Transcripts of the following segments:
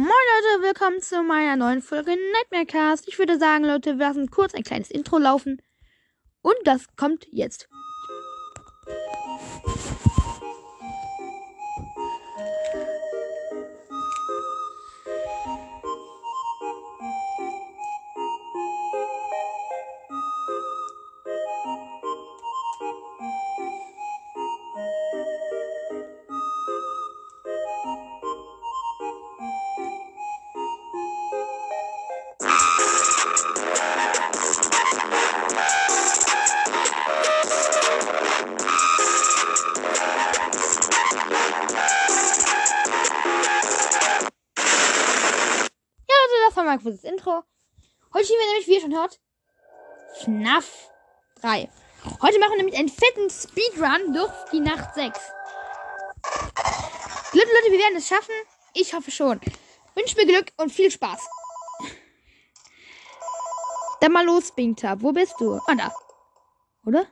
Moin Leute, willkommen zu meiner neuen Folge Nightmare Cast. Ich würde sagen, Leute, wir lassen kurz ein kleines Intro laufen. Und das kommt jetzt. Durch die Nacht 6. Leute, Leute, wir werden es schaffen. Ich hoffe schon. Wünsche mir Glück und viel Spaß. Dann mal los, Bingtab. Wo bist du? Ah, da. Oder?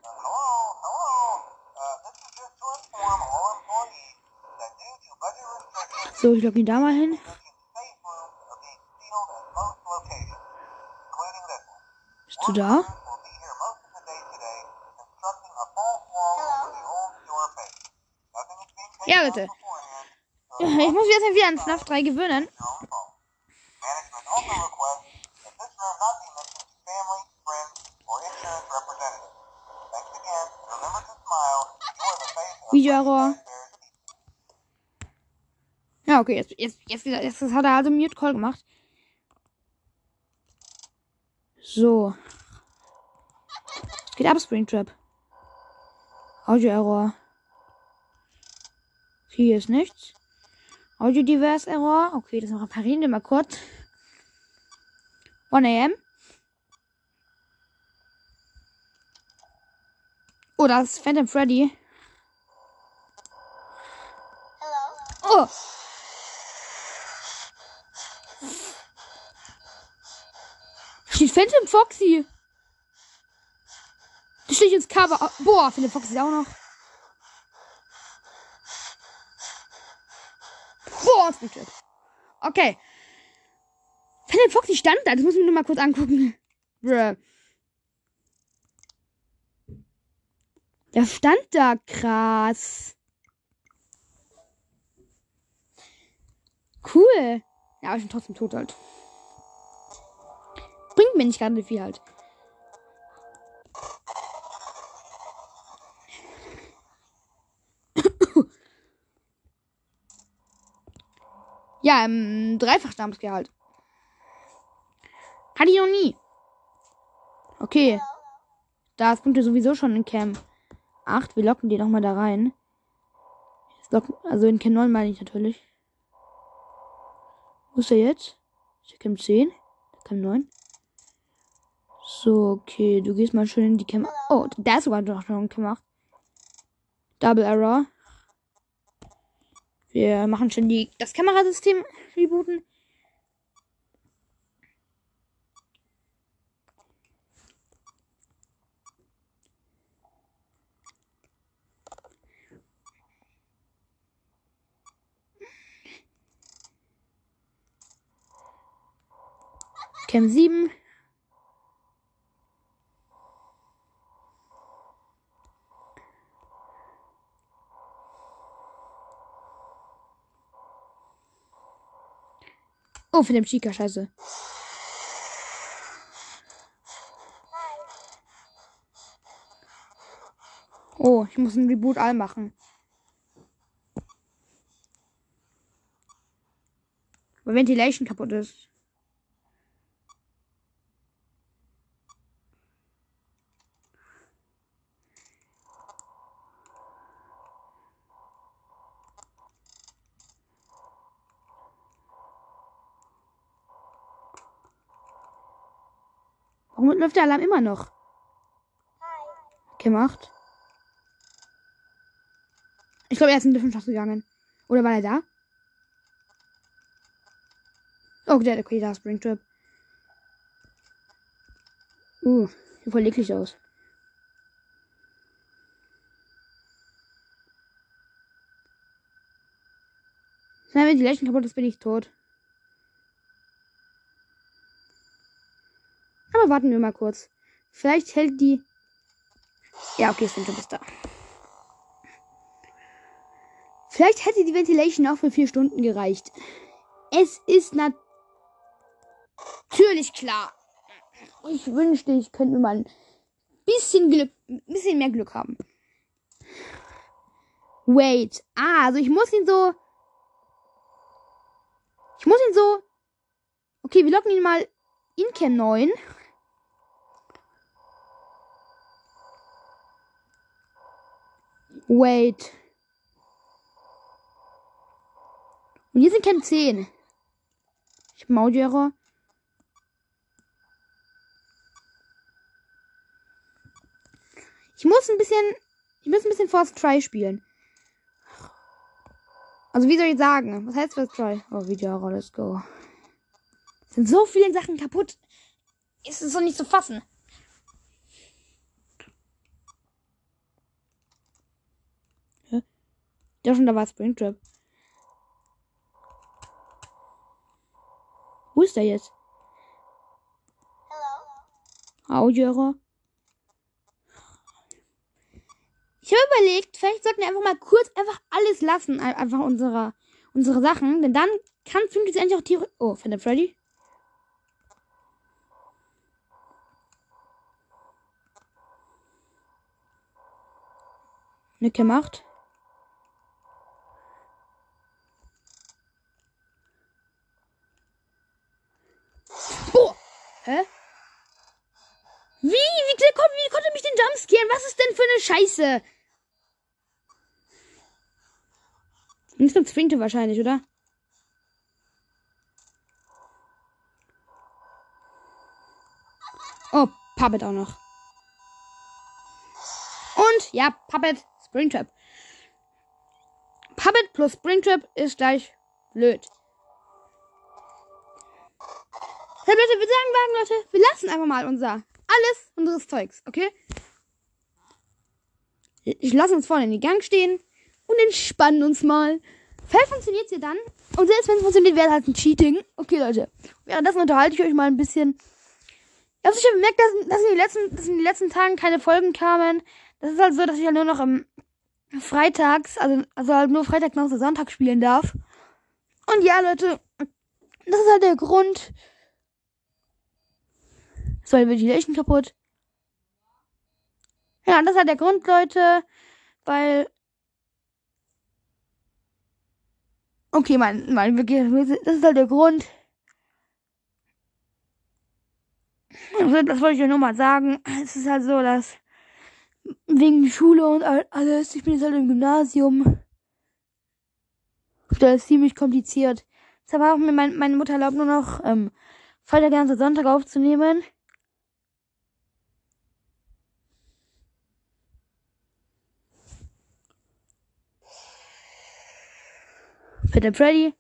So, ich logge ihn da mal hin. the safe rooms Ja, bitte. Ich muss jetzt wieder an FNAF 3 gewöhnen. Video-Error. Ja, okay, jetzt, jetzt, jetzt, wieder, jetzt hat er also Mute Call gemacht. So. Geht ab, Springtrap. Audio Error. Hier ist nichts. Audio Diverse Error. Okay, das reparieren wir mal kurz. 1 am. Oh, das ist Phantom Freddy. Oh! Steht Phantom Foxy. Das steht ins Cover. Boah, Phantom Foxy ist auch noch. Boah, Springtrap. Okay. Phantom Foxy stand da. Das muss ich mir nur mal kurz angucken. Bruh. Der stand da. Krass. Cool. Ja, aber ich bin trotzdem tot halt. Bringt mir nicht gerade viel halt. Ja, ähm, dreifach Namensgehalt. Hatte ich noch nie. Okay. Da ist Punkte sowieso schon in Cam 8. Wir locken die nochmal da rein. Locken, also in Cam 9 meine ich natürlich. Wo ist er jetzt? Ist er Cam 10? Cam 9? So, okay. Du gehst mal schön in die Cam. Oh, da ist sogar noch schon Cam 8. Double Error. Wir machen schon die, das Kamerasystem rebooten. Cam 7. Oh, für den Chica, scheiße. Oh, ich muss ein Reboot all machen. Weil Ventilation kaputt ist. Warum läuft der Alarm immer noch? Gemacht. Ich glaube, er ist in die Wissenschaft gegangen. Oder war er da? Oh, der, okay, da ist Springtrap. Uh, sieht voll eklig aus. Wenn die Leichen kaputt ist, bin ich tot. Warten wir mal kurz. Vielleicht hält die. Ja, okay, Springtrap ist da. Vielleicht hätte die Ventilation auch für vier Stunden gereicht. Es ist natürlich klar. Ich wünschte, ich könnte mal ein bisschen Glück, ein bisschen mehr Glück haben. Wait. Ah, also ich muss ihn so. Ich muss ihn so. Okay, wir locken ihn mal in Cam 9. Wait. Und hier sind Cam 10. Ich habe Audio-Error. Ich muss ein bisschen. Ich muss ein bisschen Force Try spielen. Also, wie soll ich sagen? Was heißt Force Try? Oh, Video, let's go. Es sind so viele Sachen kaputt. Ist es doch nicht zu fassen. Ja, schon, da war Springtrap. Wo ist der jetzt? Audio-Error. Ich habe überlegt, vielleicht sollten wir einfach mal kurz einfach alles lassen. ein- Einfach unsere, unsere Sachen. Denn dann kann Phoenix endlich auch Tiere. Oh, Phantom Freddy. Nick gemacht. Oh! Hä? Wie? Wie, wie, kon- wie konnte mich den Jumpscaren? Was ist denn für eine Scheiße? Insgesamt Springte wahrscheinlich, oder? Oh, Puppet auch noch. Und ja, Puppet, Springtrap. Puppet plus Springtrap ist gleich blöd. Ja, Leute, wir sagen, sagen, Leute, wir lassen einfach mal unser alles unseres Zeugs, okay? Ich lasse uns vorne in die Gang stehen und entspannen uns mal. Vielleicht funktioniert ja dann. Und selbst wenn es funktioniert, wäre es halt ein Cheating. Okay, Leute. Währenddessen unterhalte ich euch mal ein bisschen. Ich habe sicher bemerkt, dass, dass, in den letzten, dass in den letzten Tagen keine Folgen kamen. Das ist halt so, dass ich halt nur noch am Freitags, also, also halt nur Freitag noch so Sonntag spielen darf. Und ja, Leute, das ist halt der Grund. War die Ventilation kaputt. Ja, das ist halt der Grund, Leute, weil. Okay, mein, mein, das ist halt der Grund. Also, Das wollte ich euch nur mal sagen. Es ist halt so, dass wegen Schule und all- alles, ich bin jetzt halt im Gymnasium. Das ist ziemlich kompliziert. Deshalb hat mir mein, meine Mutter erlaubt, nur noch ähm, Freitag, ganze Sonntag aufzunehmen. Peter Freddy.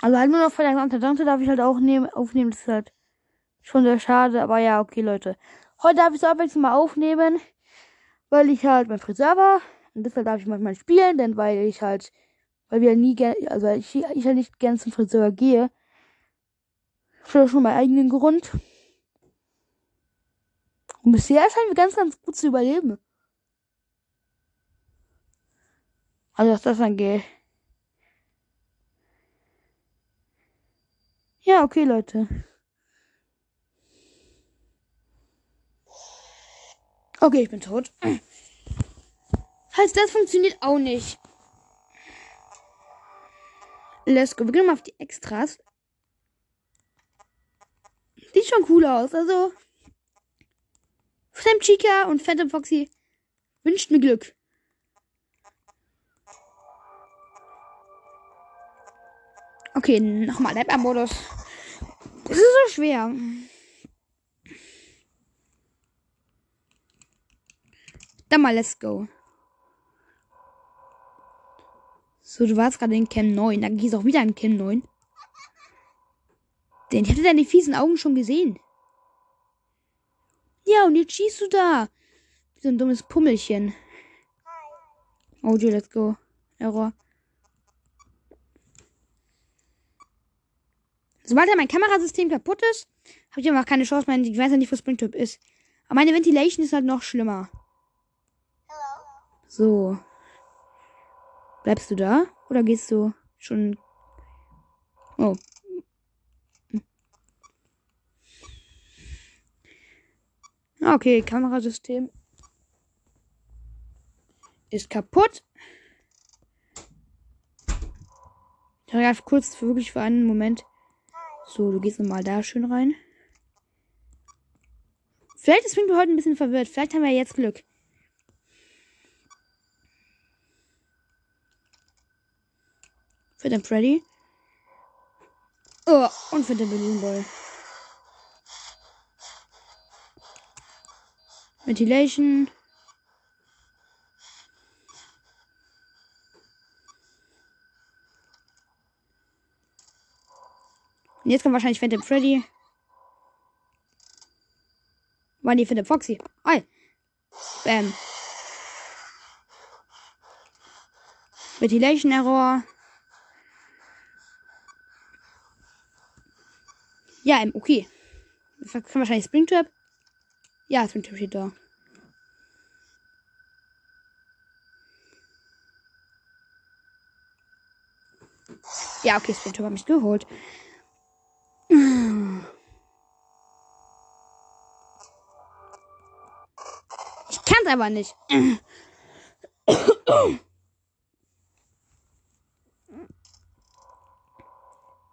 Also halt nur noch Freitag, Samstag, Sonntag darf ich halt auch nehmen, aufnehmen. Das ist halt schon sehr schade. Aber ja, okay, Leute. Heute darf ich so abwechselnd mal aufnehmen, weil ich halt beim Friseur war. Und deshalb darf ich manchmal spielen, denn weil ich halt, weil wir nie gerne, also ich, ich halt nicht gerne zum Friseur gehe. Schon schon meinen eigenen Grund. Und bisher scheinen wir ganz, ganz gut zu überleben. Also was das angeht. Ja, okay, Leute. Okay, ich bin tot. Heißt, das funktioniert auch nicht. Let's go. Wir gehen mal auf die Extras. Sieht schon cool aus. Also. Sam Chica und Phantom Foxy wünscht mir Glück. Okay, nochmal Lab-Modus. Es ist so schwer. Dann mal, let's go. So, du warst gerade in Cam 9. Dann gehst du auch wieder in Cam 9. Denn ich hatte deine fiesen Augen schon gesehen. Ja, und jetzt schießt du da. Wie so ein dummes Pummelchen. Oh, let's go. Error. Sobald ja mein Kamerasystem kaputt ist, habe ich einfach keine Chance mehr. Ich weiß ja nicht, wo Springtrap ist. Aber meine Ventilation ist halt noch schlimmer. So. Bleibst du da? Oder gehst du schon. Oh. Okay, Kamerasystem ist kaputt. Ich habe kurz für wirklich für einen Moment. So, du gehst nochmal da schön rein. Vielleicht ist Springtrap heute ein bisschen verwirrt. Vielleicht haben wir jetzt Glück. Für den Freddy. Oh, und für den Balloon Boy. Ventilation. Und jetzt kommt wahrscheinlich Phantom Freddy. War die Phantom Foxy. Ei. Bam. Ventilation Error. Ja, okay. Das kann wahrscheinlich Springtrap. Ja, Springtrap steht da. Ja, okay, Springtrap hat mich geholt. Kann's aber nicht.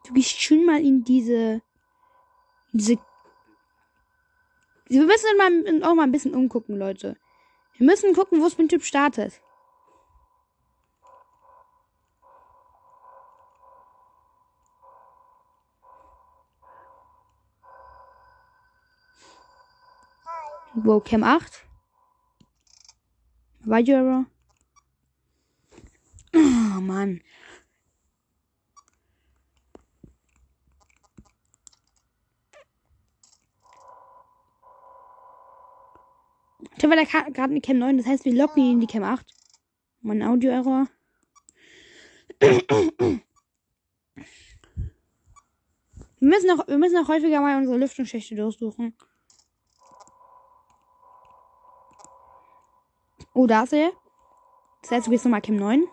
Du gehst schön mal in diese. Diese. Wir müssen mal, auch mal ein bisschen umgucken, Leute. Wir müssen gucken, wo es mit Typ startet. Wo Cam 8? Error? Oh Mann. Ich habe gerade eine Cam 9, das heißt, wir locken ihn in die Cam 8. Mein Audio-Error. Wir müssen, noch, wir müssen auch häufiger mal unsere Lüftungsschächte durchsuchen. Oh, da ist er. Das heißt, du bist nochmal Cam 9.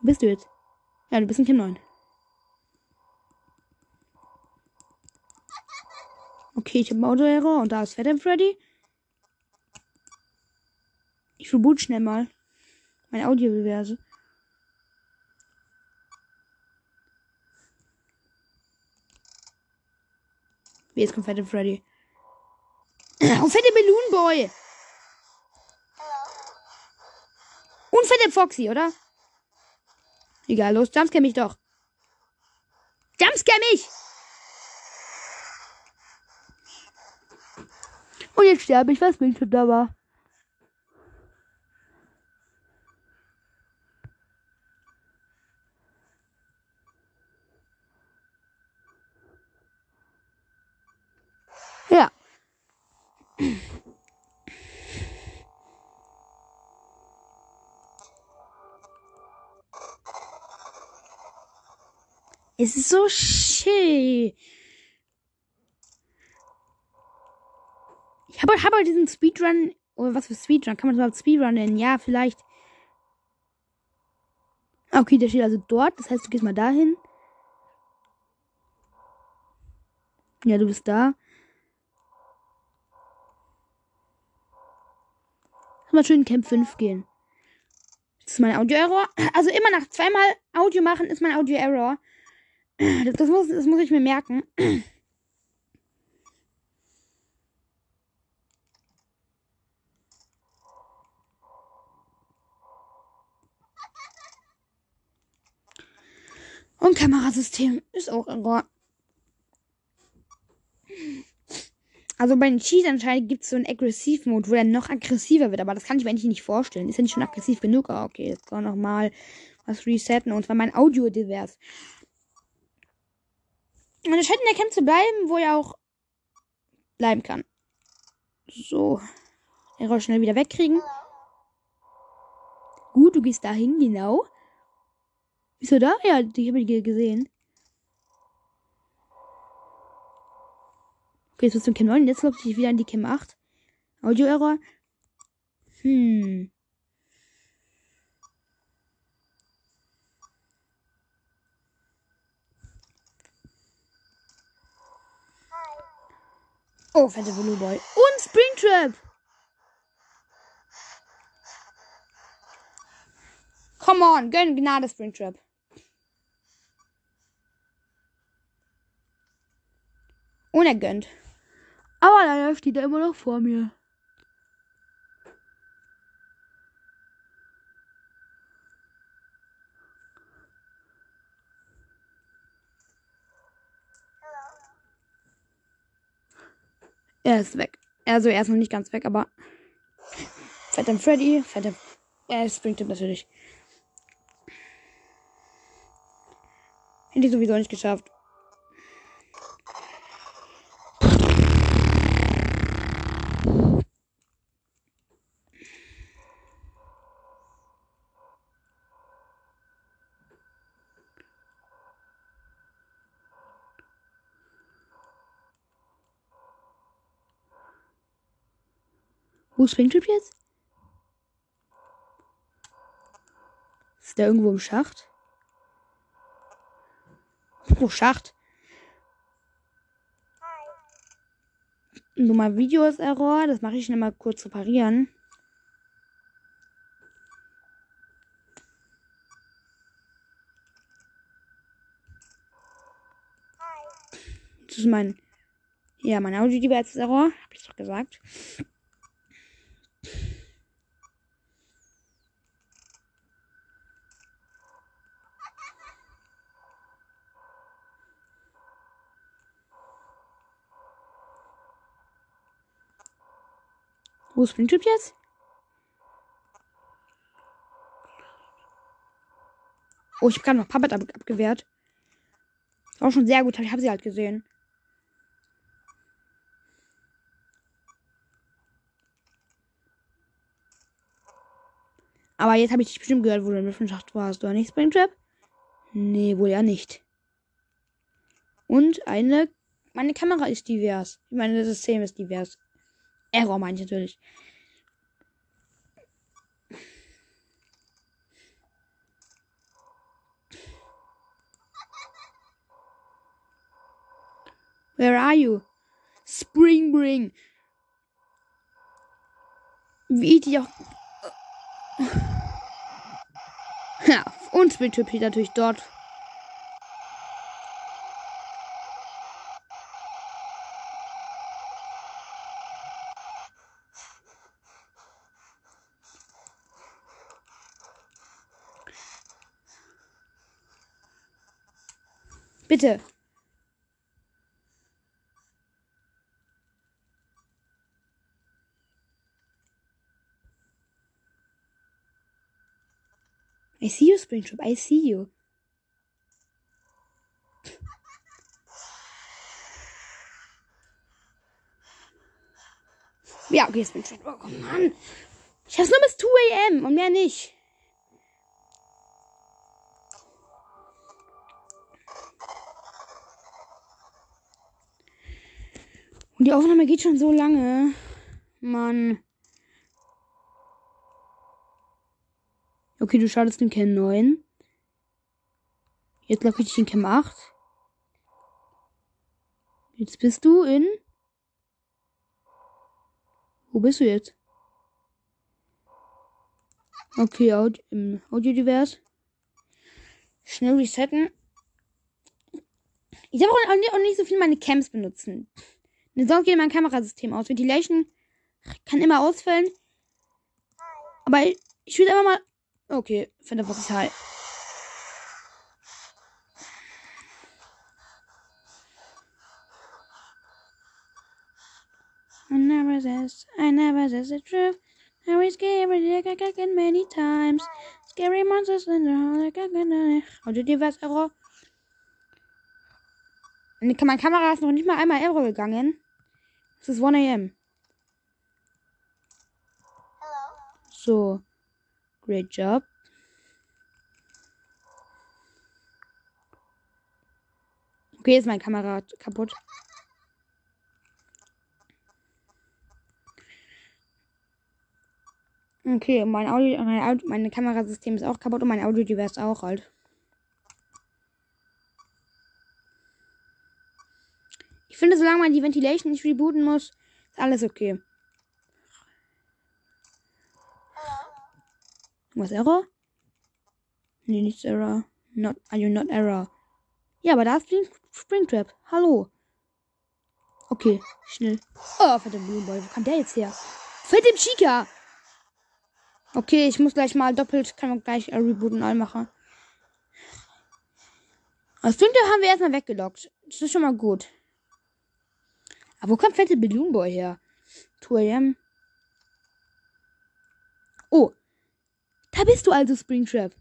Wo bist du jetzt? Ja, du bist in Cam 9. Okay, ich habe Auto-Error und da ist Fat Freddy. Ich reboot schnell mal. Mein Audiobeweise. Wie jetzt kommt Fat Freddy. Oh, fette Balloon Boy! Fette Foxy, oder? Egal, los, jumpscare mich doch. Jumpscare mich! Und jetzt sterbe ich, was bin schon da war. Ja. Es ist so schön. Ich habe hab halt diesen Speedrun. Oder was für Speedrun? Kann man überhaupt Speedrun nennen? Ja, vielleicht. Okay, der steht also dort. Das heißt, du gehst mal dahin. Ja, du bist da. Mal schön in Camp 5 gehen. Das ist mein Audio-Error. Also immer nach zweimal Audio machen ist mein Audio-Error. Das, das, muss, das muss ich mir merken. Und Kamerasystem ist auch Error. Also bei den Cheat anscheinend gibt es so einen Aggressiv-Mode, wo er noch aggressiver wird. Aber das kann ich mir eigentlich nicht vorstellen. Ist ja nicht schon aggressiv genug? Ah, okay, jetzt kann noch mal was resetten. Und zwar mein Audio divers. Und es scheint in der Camp zu bleiben, wo er auch bleiben kann. So. Den Roll schnell wieder wegkriegen. Gut, du gehst dahin, genau. Bist du da? Ja, die habe ich gesehen. Okay, jetzt bist du in Cam 9. Jetzt glaube ich wieder in die Cam 8. Audio-Error. Hm. Oh, fette Blue Boy. Und Springtrap. Come on, gönn Gnade Springtrap. Und er gönnt. Aber leider steht er immer noch vor mir. Er ist weg. Also er ist noch nicht ganz weg, aber. Fetter Freddy, fetter. Er springt ihm natürlich. Hätte ich sowieso nicht geschafft. Wo ist Springtrip jetzt? Ist der irgendwo im Schacht? Oh, Schacht. Nummer Video ist Error. Das mache ich schnell mal kurz reparieren. Das ist mein. Ja, mein Audio-Device ist Error. Hab ich doch gesagt. Wo ist Springtrip jetzt? Oh, ich habe gerade noch Puppet ab abgewehrt. War schon sehr gut, ich habe sie halt gesehen. Aber jetzt habe ich dich bestimmt gehört, wo du in der Schacht warst. Oder nicht, Springtrap? Nee, wohl ja nicht. Und eine. Meine Kamera ist divers. Ich meine, das System ist divers. Error meine ich natürlich. Where are you? Spring Bring. Wie die auch. Ja, und Springtrip natürlich dort. Bitte. I see you, Springtrap. I see you. Ja, okay, Springtrap. Oh Mann. Ich hab's nur bis 2 am und mehr nicht. Die Aufnahme geht schon so lange. Mann. Okay, du startest den Cam 9. Jetzt locke ich in Cam 8. Jetzt bist du in. Wo bist du jetzt? Okay, Audio, im Audio-Divers. Schnell resetten. Ich darf auch nicht so viel meine Cams benutzen. Eine Sonst geht mein Kamerasystem aus. Ventilation kann immer ausfallen. Aber ich, will einfach mal. Okay, Phantom Fox ist high. I never says, I never says the truth. I was scared again many times. Scary monsters in the hole. Audio Device Error. Meine Kamera ist noch nicht mal einmal Error gegangen. Es ist 1 a.m. So, great job. Okay, ist mein Kamera kaputt. Okay, mein Audio, mein Audio, Kamerasystem ist auch kaputt und mein Audio-Device auch halt. Finde, solange man die Ventilation nicht rebooten muss, ist alles okay. Was Error? Nee, nichts Error. Not, are you not Error? Ja, aber da ist Spring, Springtrap. Hallo. Okay, schnell. Oh, verdammt, Blue Boy. Wo kam der jetzt her? Fette Chica! Okay, ich muss gleich mal doppelt, kann man gleich äh, rebooten all machen. Das Springtrap haben wir erstmal weggelockt. Das ist schon mal gut. Aber wo kommt fette Balloon Boy her? 2 am. Oh. Da bist du also, Springtrap.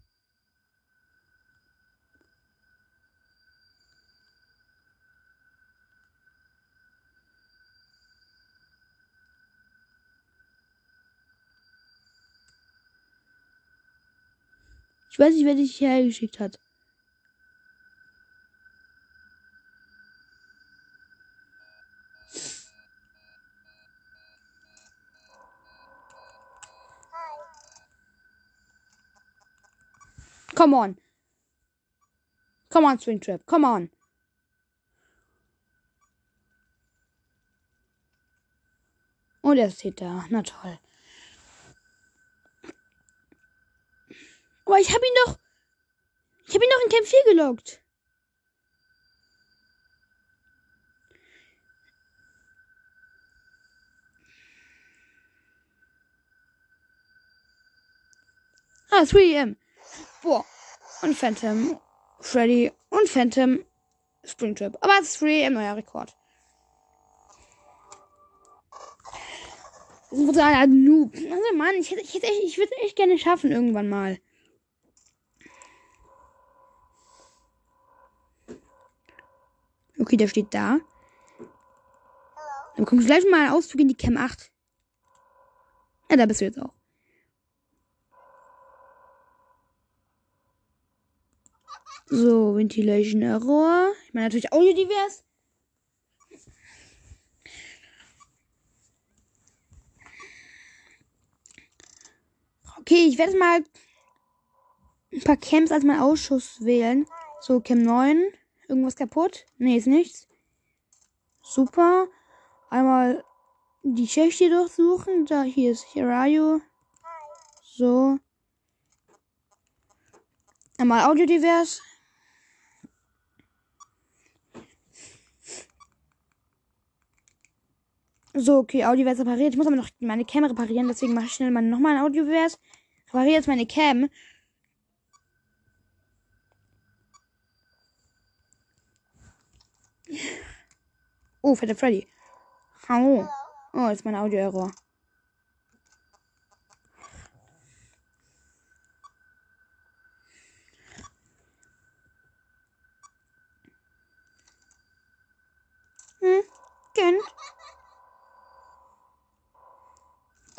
Ich weiß nicht, wer dich hierher geschickt hat. Come on. Come on, Springtrap. Come on. Und er steht da. Na toll. Aber ich habe ihn doch. Ich habe ihn doch in Camp 4 gelockt. Ah, 3am. Boah. Und Phantom. Freddy und Phantom. Springtrap. Aber es ist 3am neuer Rekord. Ein Noob. Also Mann, ich hätte, ich ich würde echt gerne schaffen irgendwann mal. Okay, der steht da. Dann kommt gleich mal ein Auszug in die Cam 8. Ja, da bist du jetzt auch. So, Ventilation Error. Ich meine natürlich Audio divers. Okay, ich werde mal ein paar Camps als mein Ausschuss wählen. So, Cam 9. Irgendwas kaputt? Nee, ist nichts. Super. Einmal die Schächte durchsuchen. Da, hier ist Hirayo. So. Einmal Audio So, okay, Audiovers repariert. Ich muss aber noch meine Cam reparieren, deswegen mache ich schnell mal nochmal ein Audiovers. Repariere jetzt meine Cam. Oh, fette Freddy. Hallo. Oh, jetzt mein Audio-Error. Hm, gönn.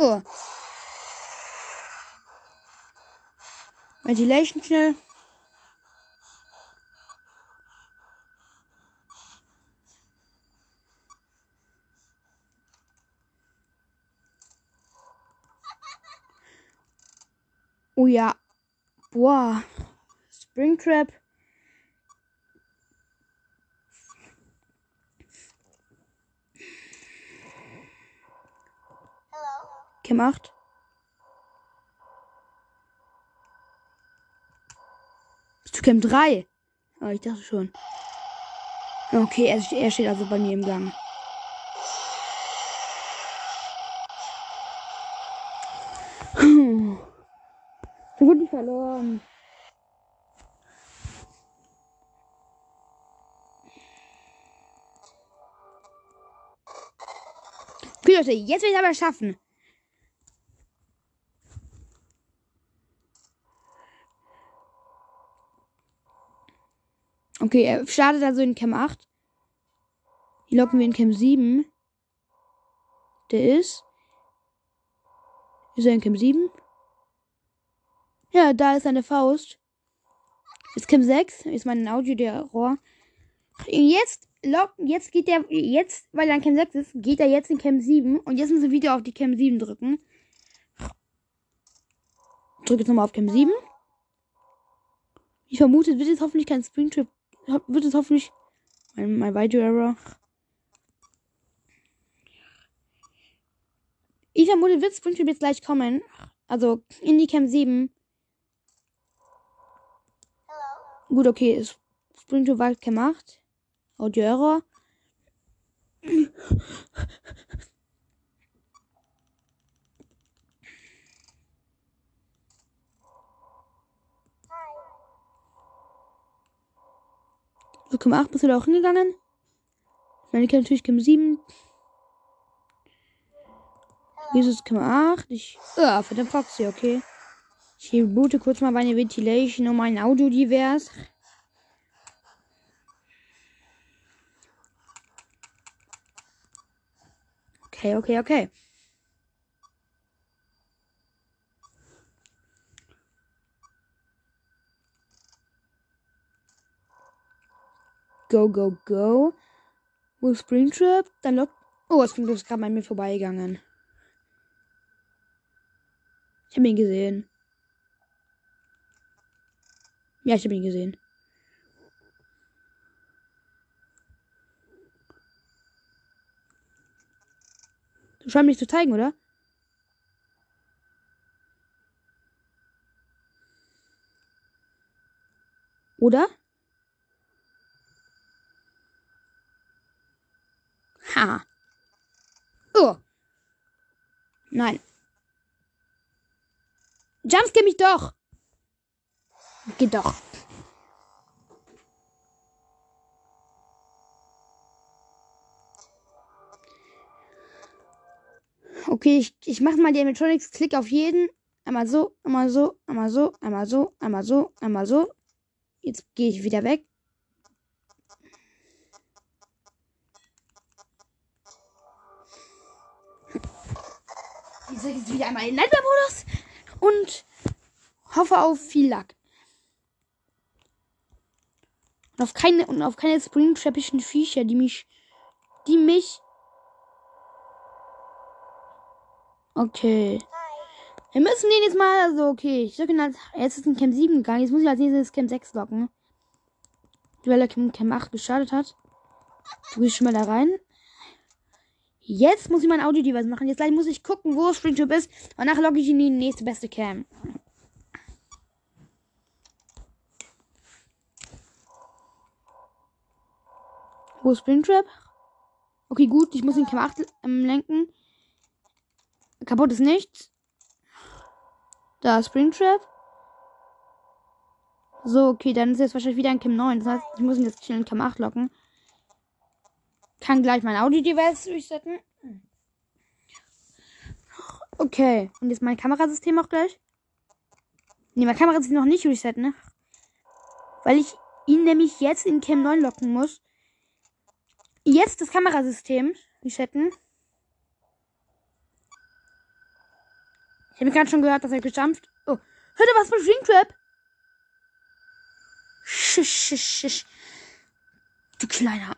Oh. Ventilation schnell. Oh ja. Boah. Springtrap. Gemacht. Bist du Camp 3? Oh, ich dachte schon. Okay, er, er steht also bei mir im Gang. So gut verloren. Okay, Leute, jetzt will ich aber schaffen. Okay, er startet also in Cam 8. Die locken wir in Cam 7. Der ist. Ist er in Cam 7? Ja, da ist seine Faust. Ist Cam 6. Ist mein Audio der Rohr. Jetzt locken, jetzt geht der, jetzt, weil er in Cam 6 ist, geht er jetzt in Cam 7. Und jetzt müssen wir wieder auf die Cam 7 drücken. drücke jetzt nochmal auf Cam 7. Ich vermute, es wird jetzt hoffentlich kein Springtrap. Wird es hoffentlich. Mein, mein Video Error. Ich vermute, wird Springtrap jetzt gleich kommen. Also in die Cam 7. Gut, okay. ist Springtrap war gemacht. Audio Error. So, Kim 8 bist du da auch hingegangen? Meine Kim natürlich Kim 7. Jesus Kim 8. Ich. Ah, verdammt Foxy, okay. Ich boote kurz mal meine Ventilation um mein Audio divers. Okay, okay, okay. Go, go, go. Wo ist Springtrap? Dann lockt. Oh, Springtrap ist gerade bei mir vorbeigegangen. Ich habe ihn gesehen. Ja, ich habe ihn gesehen. Du scheinst mich zu zeigen, oder? Oder? Ha. Oh. Nein. Jumpscare mich doch. Geht doch. Okay, ich, ich mache mal die Animatronics. Klick auf jeden. Einmal so, einmal so, einmal so, einmal so, einmal so, einmal so. Jetzt gehe ich wieder weg. Ich einmal in Nightmare-Modus und hoffe auf viel Lack. Und auf keine, und auf keine springtrappischen Viecher, die mich, die mich. Okay. Wir müssen den jetzt mal, also okay, ich sag ihn als, jetzt ist in Camp 7 gegangen, jetzt muss ich als nächstes Camp 6 locken. Er Camp, Camp 8 gestartet hat. Du gehst schon mal da rein. Jetzt muss ich mein Audio-Device machen. Jetzt gleich muss ich gucken, wo Springtrap ist. Und nachher logge ich in die nächste beste Cam. Wo ist Springtrap? Okay, gut. Ich muss den Cam 8 ähm, lenken. Kaputt ist nichts. Da ist Springtrap. So, okay, dann ist jetzt wahrscheinlich wieder ein Cam 9. Das heißt, ich muss ihn jetzt schnell in Cam 8 locken. Kann gleich mein Audio-Device resetten. Okay, und jetzt mein Kamerasystem auch gleich. Ne, mein Kamerasystem noch nicht resetten, ne? Weil ich ihn nämlich jetzt in Cam 9 locken muss. Jetzt das Kamerasystem resetten. Ich habe gerade schon gehört, dass er gejumpt. Oh, hört ihr was von Shrinktrap? Schisch, schisch, schisch. Du kleiner.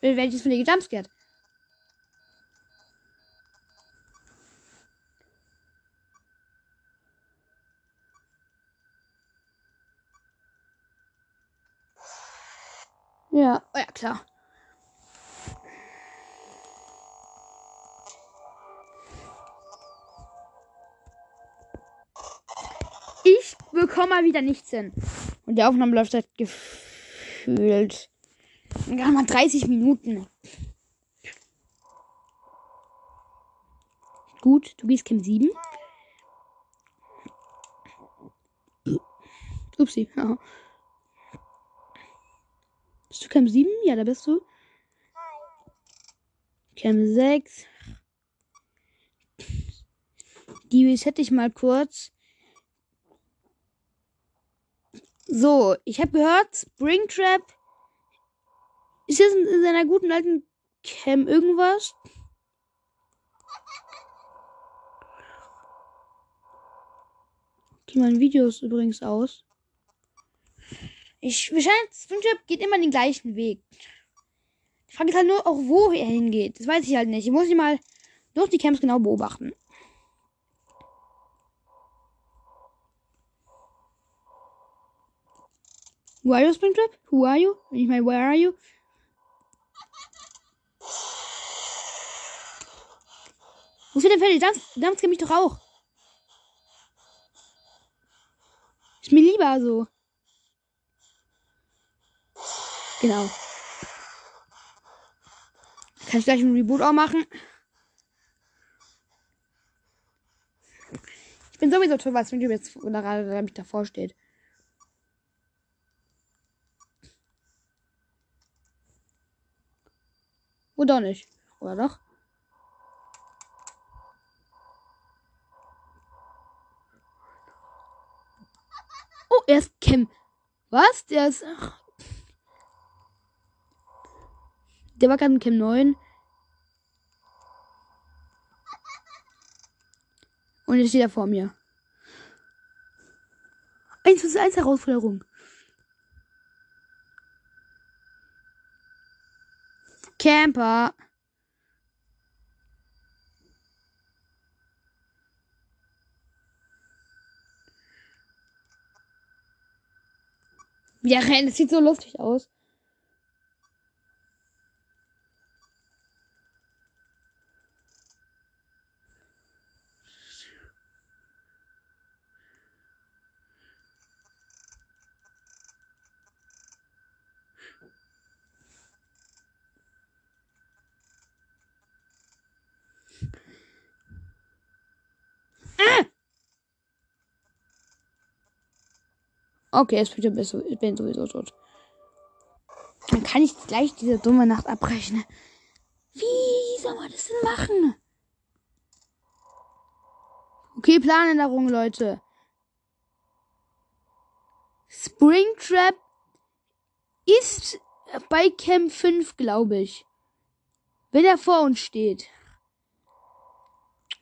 Werde ich jetzt von dir gejumpscared? Ja, oh ja, klar. Ich bekomme mal wieder nichts hin. Und die Aufnahme läuft seit gefühlt Gar mal 30 Minuten. Gut, du gehst Camp 7. Upsi, ja. Bist du Camp 7? Ja, da bist du. Camp 6. Die reset ich mal kurz. So, ich habe gehört, Springtrap ist jetzt in seiner guten alten Cam irgendwas? Die meinen Videos übrigens aus. Ich wahrscheinlich Springtrap geht immer den gleichen Weg. Ich frage halt nur auch, wo er hingeht. Das weiß ich halt nicht. Ich muss ihn mal durch die Camps genau beobachten. Who are you, Springtrap? Who are you? Ich meine, where are you? Wo ist denn Freddy? Dance kennt mich doch auch. Ist mir lieber so. Genau. Kann ich gleich ein Reboot auch machen. Ich bin sowieso toll, was YouTube jetzt gerade mich davor steht. Oder nicht? Oder doch? Er ist Cam. Was? Der ist. Ach. Der war gerade in Cam 9. Und jetzt steht er vor mir. 1 zu 1 Herausforderung. Camper. Der rennt, das sieht so lustig aus. Okay, jetzt ich, ich bin sowieso tot. Dann kann ich gleich diese dumme Nacht abbrechen. Wie soll man das denn machen? Okay, Planänderung, Leute. Springtrap ist bei Camp 5, glaube ich. Wenn er vor uns steht.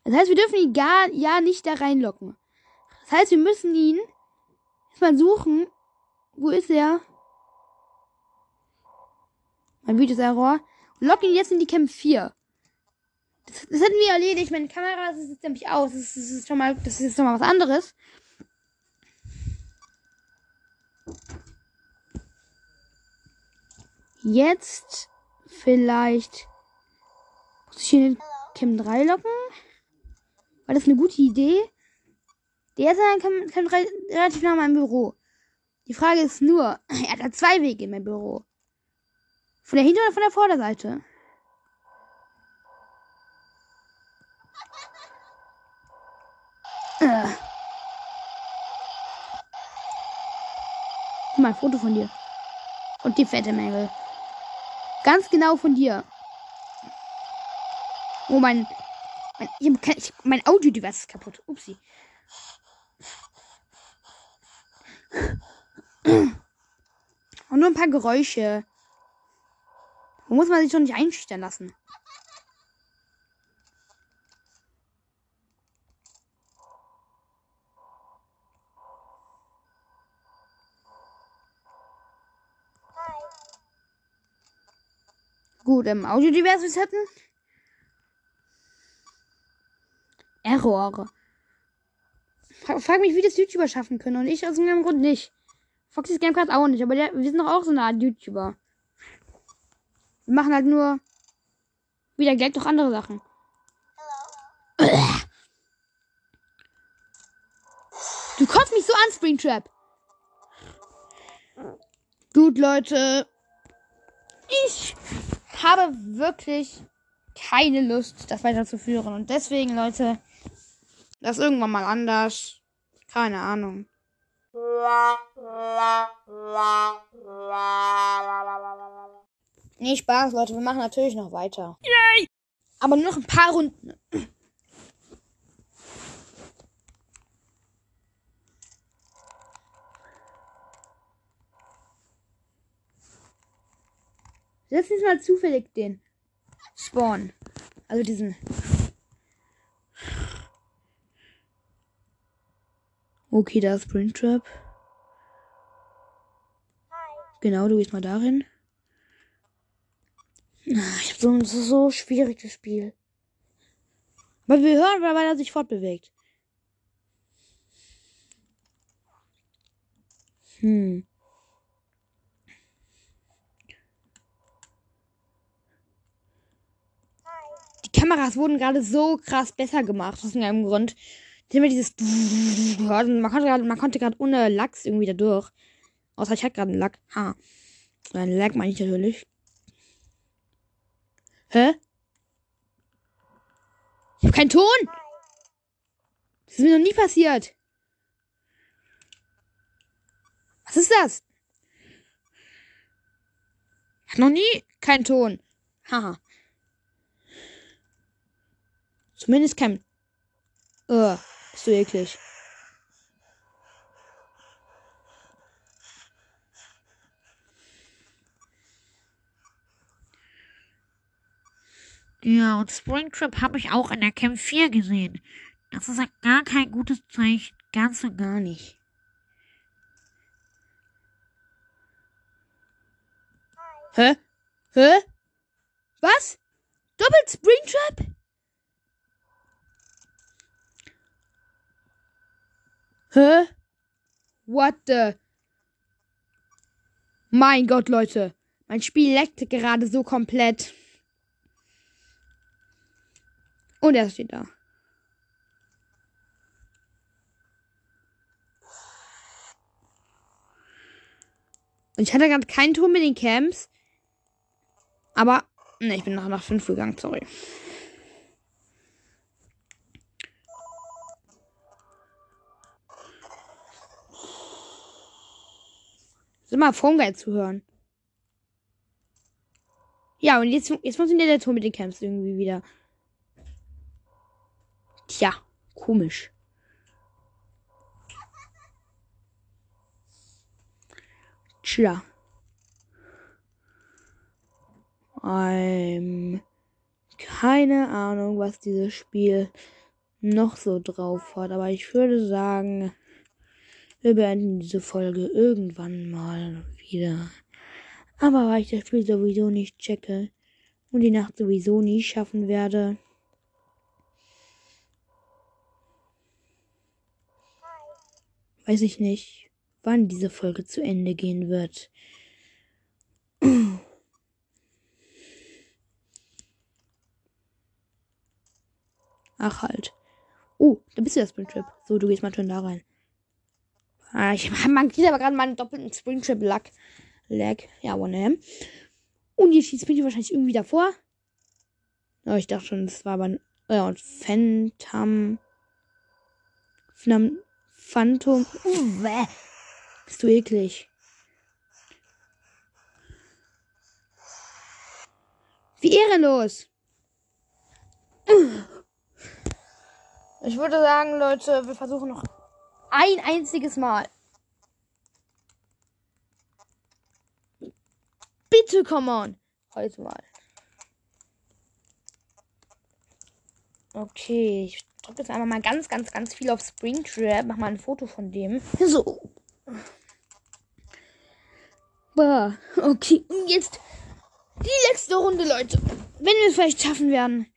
Das heißt, wir dürfen ihn gar ja nicht da reinlocken. Das heißt, wir müssen ihn mal suchen. Wo ist er? Mein Videos-Error. Lock ihn jetzt in die Camp 4. Das, das hätten wir erledigt. Meine Kamera ist jetzt nämlich aus. Das, das ist schon mal, das ist noch mal was anderes. Jetzt vielleicht muss ich hier in Cam 3 locken. War das eine gute Idee? Der dann kann, kann relativ nah an meinem Büro. Die Frage ist nur, er hat da zwei Wege in mein Büro. Von der Hinter- oder von der Vorderseite? Äh. Mal ein Foto von dir. Und die fette Mängel. Ganz genau von dir. Oh, mein. Mein, ich, mein Audio-Device ist kaputt. Upsi. Nur ein paar Geräusche. Wo muss man sich doch nicht einschüchtern lassen? Gut, im Audiodivers resetten. Error. Frag, mich, wie das YouTuber schaffen können und ich aus irgendeinem Grund nicht. Foxys Gamecast auch nicht, aber der, wir sind doch auch so eine Art YouTuber. Wir machen halt nur wieder Geld durch andere Sachen. Du kotzt mich so an, Springtrap. Gut, Leute. Ich habe wirklich keine Lust, das weiterzuführen. Und deswegen, Leute, das irgendwann mal anders. Keine Ahnung. Nee, Spaß, Leute. Wir machen natürlich noch weiter. Yay! Aber nur noch ein paar Runden. Setz jetzt mal zufällig den Spawn. Also diesen Okay, da ist Springtrap. Genau, du gehst mal darin. Ah, Ich hab so ein so schwieriges Spiel. Aber wir hören, weil er sich fortbewegt. Hm. Die Kameras wurden gerade so krass besser gemacht, aus irgendeinem Grund. Die haben ja dieses und man konnte gerade, man konnte gerade ohne Lachs irgendwie da durch. Außer ich hatte gerade einen Lack. Ha. Einen Lack meine ich natürlich. Hä? Ich hab keinen Ton! Das ist mir noch nie passiert. Was ist das? Ich hab noch nie keinen Ton. Haha. Zumindest kein. Uh, bist du eklig. Ja, und Springtrap habe ich auch in der Camp 4 gesehen. Das ist ja gar kein gutes Zeichen. Ganz und gar nicht. Hä? Hä? Was? Doppelt Springtrap? Hä? What the? Mein Gott, Leute. Mein Spiel leckte gerade so komplett. Und er steht da. Und ich hatte gerade keinen Ton mit den Camps. Aber, ne, ich bin nach, nach 5 gegangen, sorry. Ist immer Guide zu hören. Ja, und jetzt, jetzt funktioniert der Ton mit den Camps irgendwie wieder. Tja, komisch. Tja. Ähm, keine Ahnung, was dieses Spiel noch so drauf hat, aber ich würde sagen, wir beenden diese Folge irgendwann mal wieder. Aber weil ich das Spiel sowieso nicht checke und die Nacht sowieso nie schaffen werde, weiß ich nicht, wann diese Folge zu Ende gehen wird. Ach halt. Oh, da bist du der Springtrap. So, du gehst mal schön da rein. Ah, ich man kriegt aber gerade mal einen doppelten Springtrap Lag. Lag. Ja, one M. Und ihr schießt mich wahrscheinlich irgendwie davor. Oh, ich dachte schon, das war aber ein. Ja, und Phantom. Phantom. Phantom. Uh, bäh. Bist du eklig. Wie ehrenlos. Ich würde sagen, Leute, wir versuchen noch ein einziges Mal. Bitte, come on. Heute mal. Okay, ich drücke jetzt einmal mal ganz, ganz, ganz viel auf Springtrap. Mach mal ein Foto von dem. So. Bah, okay. Und jetzt die letzte Runde, Leute. Wenn wir es vielleicht schaffen werden.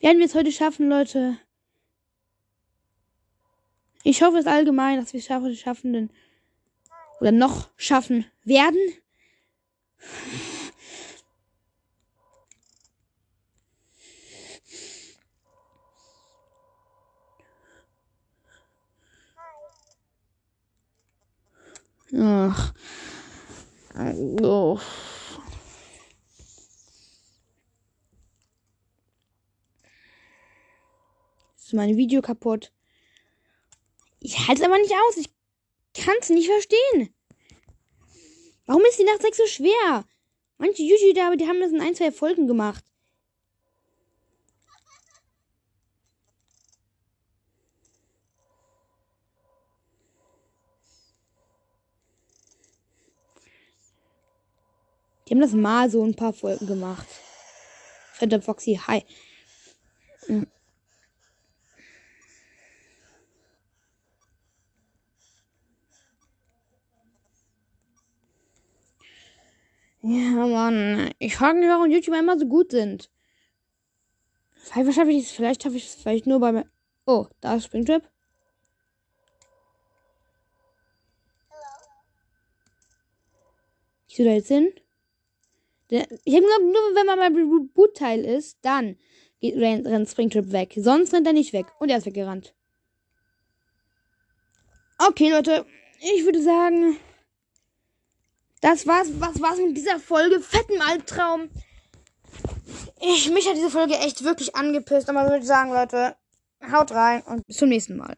Werden wir es heute schaffen, Leute? Ich hoffe es allgemein, dass wir es schaffen, schaffen denn, oder noch schaffen werden. Ach. Oh. Ist mein Video kaputt? Ich halte es aber nicht aus. Ich kann es nicht verstehen. Warum ist die Nacht 6 so schwer? Manche YouTuber, die haben das in ein, zwei Folgen gemacht. Die haben das mal so ein paar Folgen gemacht. Phantom Foxy, hi. Hm. Ja, Mann. Ich frage mich, warum YouTuber immer so gut sind. Vielleicht schaffe ich es, vielleicht schaffe ich es vielleicht nur bei. Oh, da ist Springtrap. Ich soll da jetzt hin? Ich habe gesagt, nur wenn man mal Bootteil ist, dann geht, rennt, Springtrap weg. Sonst rennt er nicht weg. Und er ist weggerannt. Okay, Leute. Ich würde sagen, das war's. Was war's mit dieser Folge? Fetten Albtraum. Ich, mich hat diese Folge echt wirklich angepisst. Aber würde ich sagen, Leute, haut rein und bis zum nächsten Mal.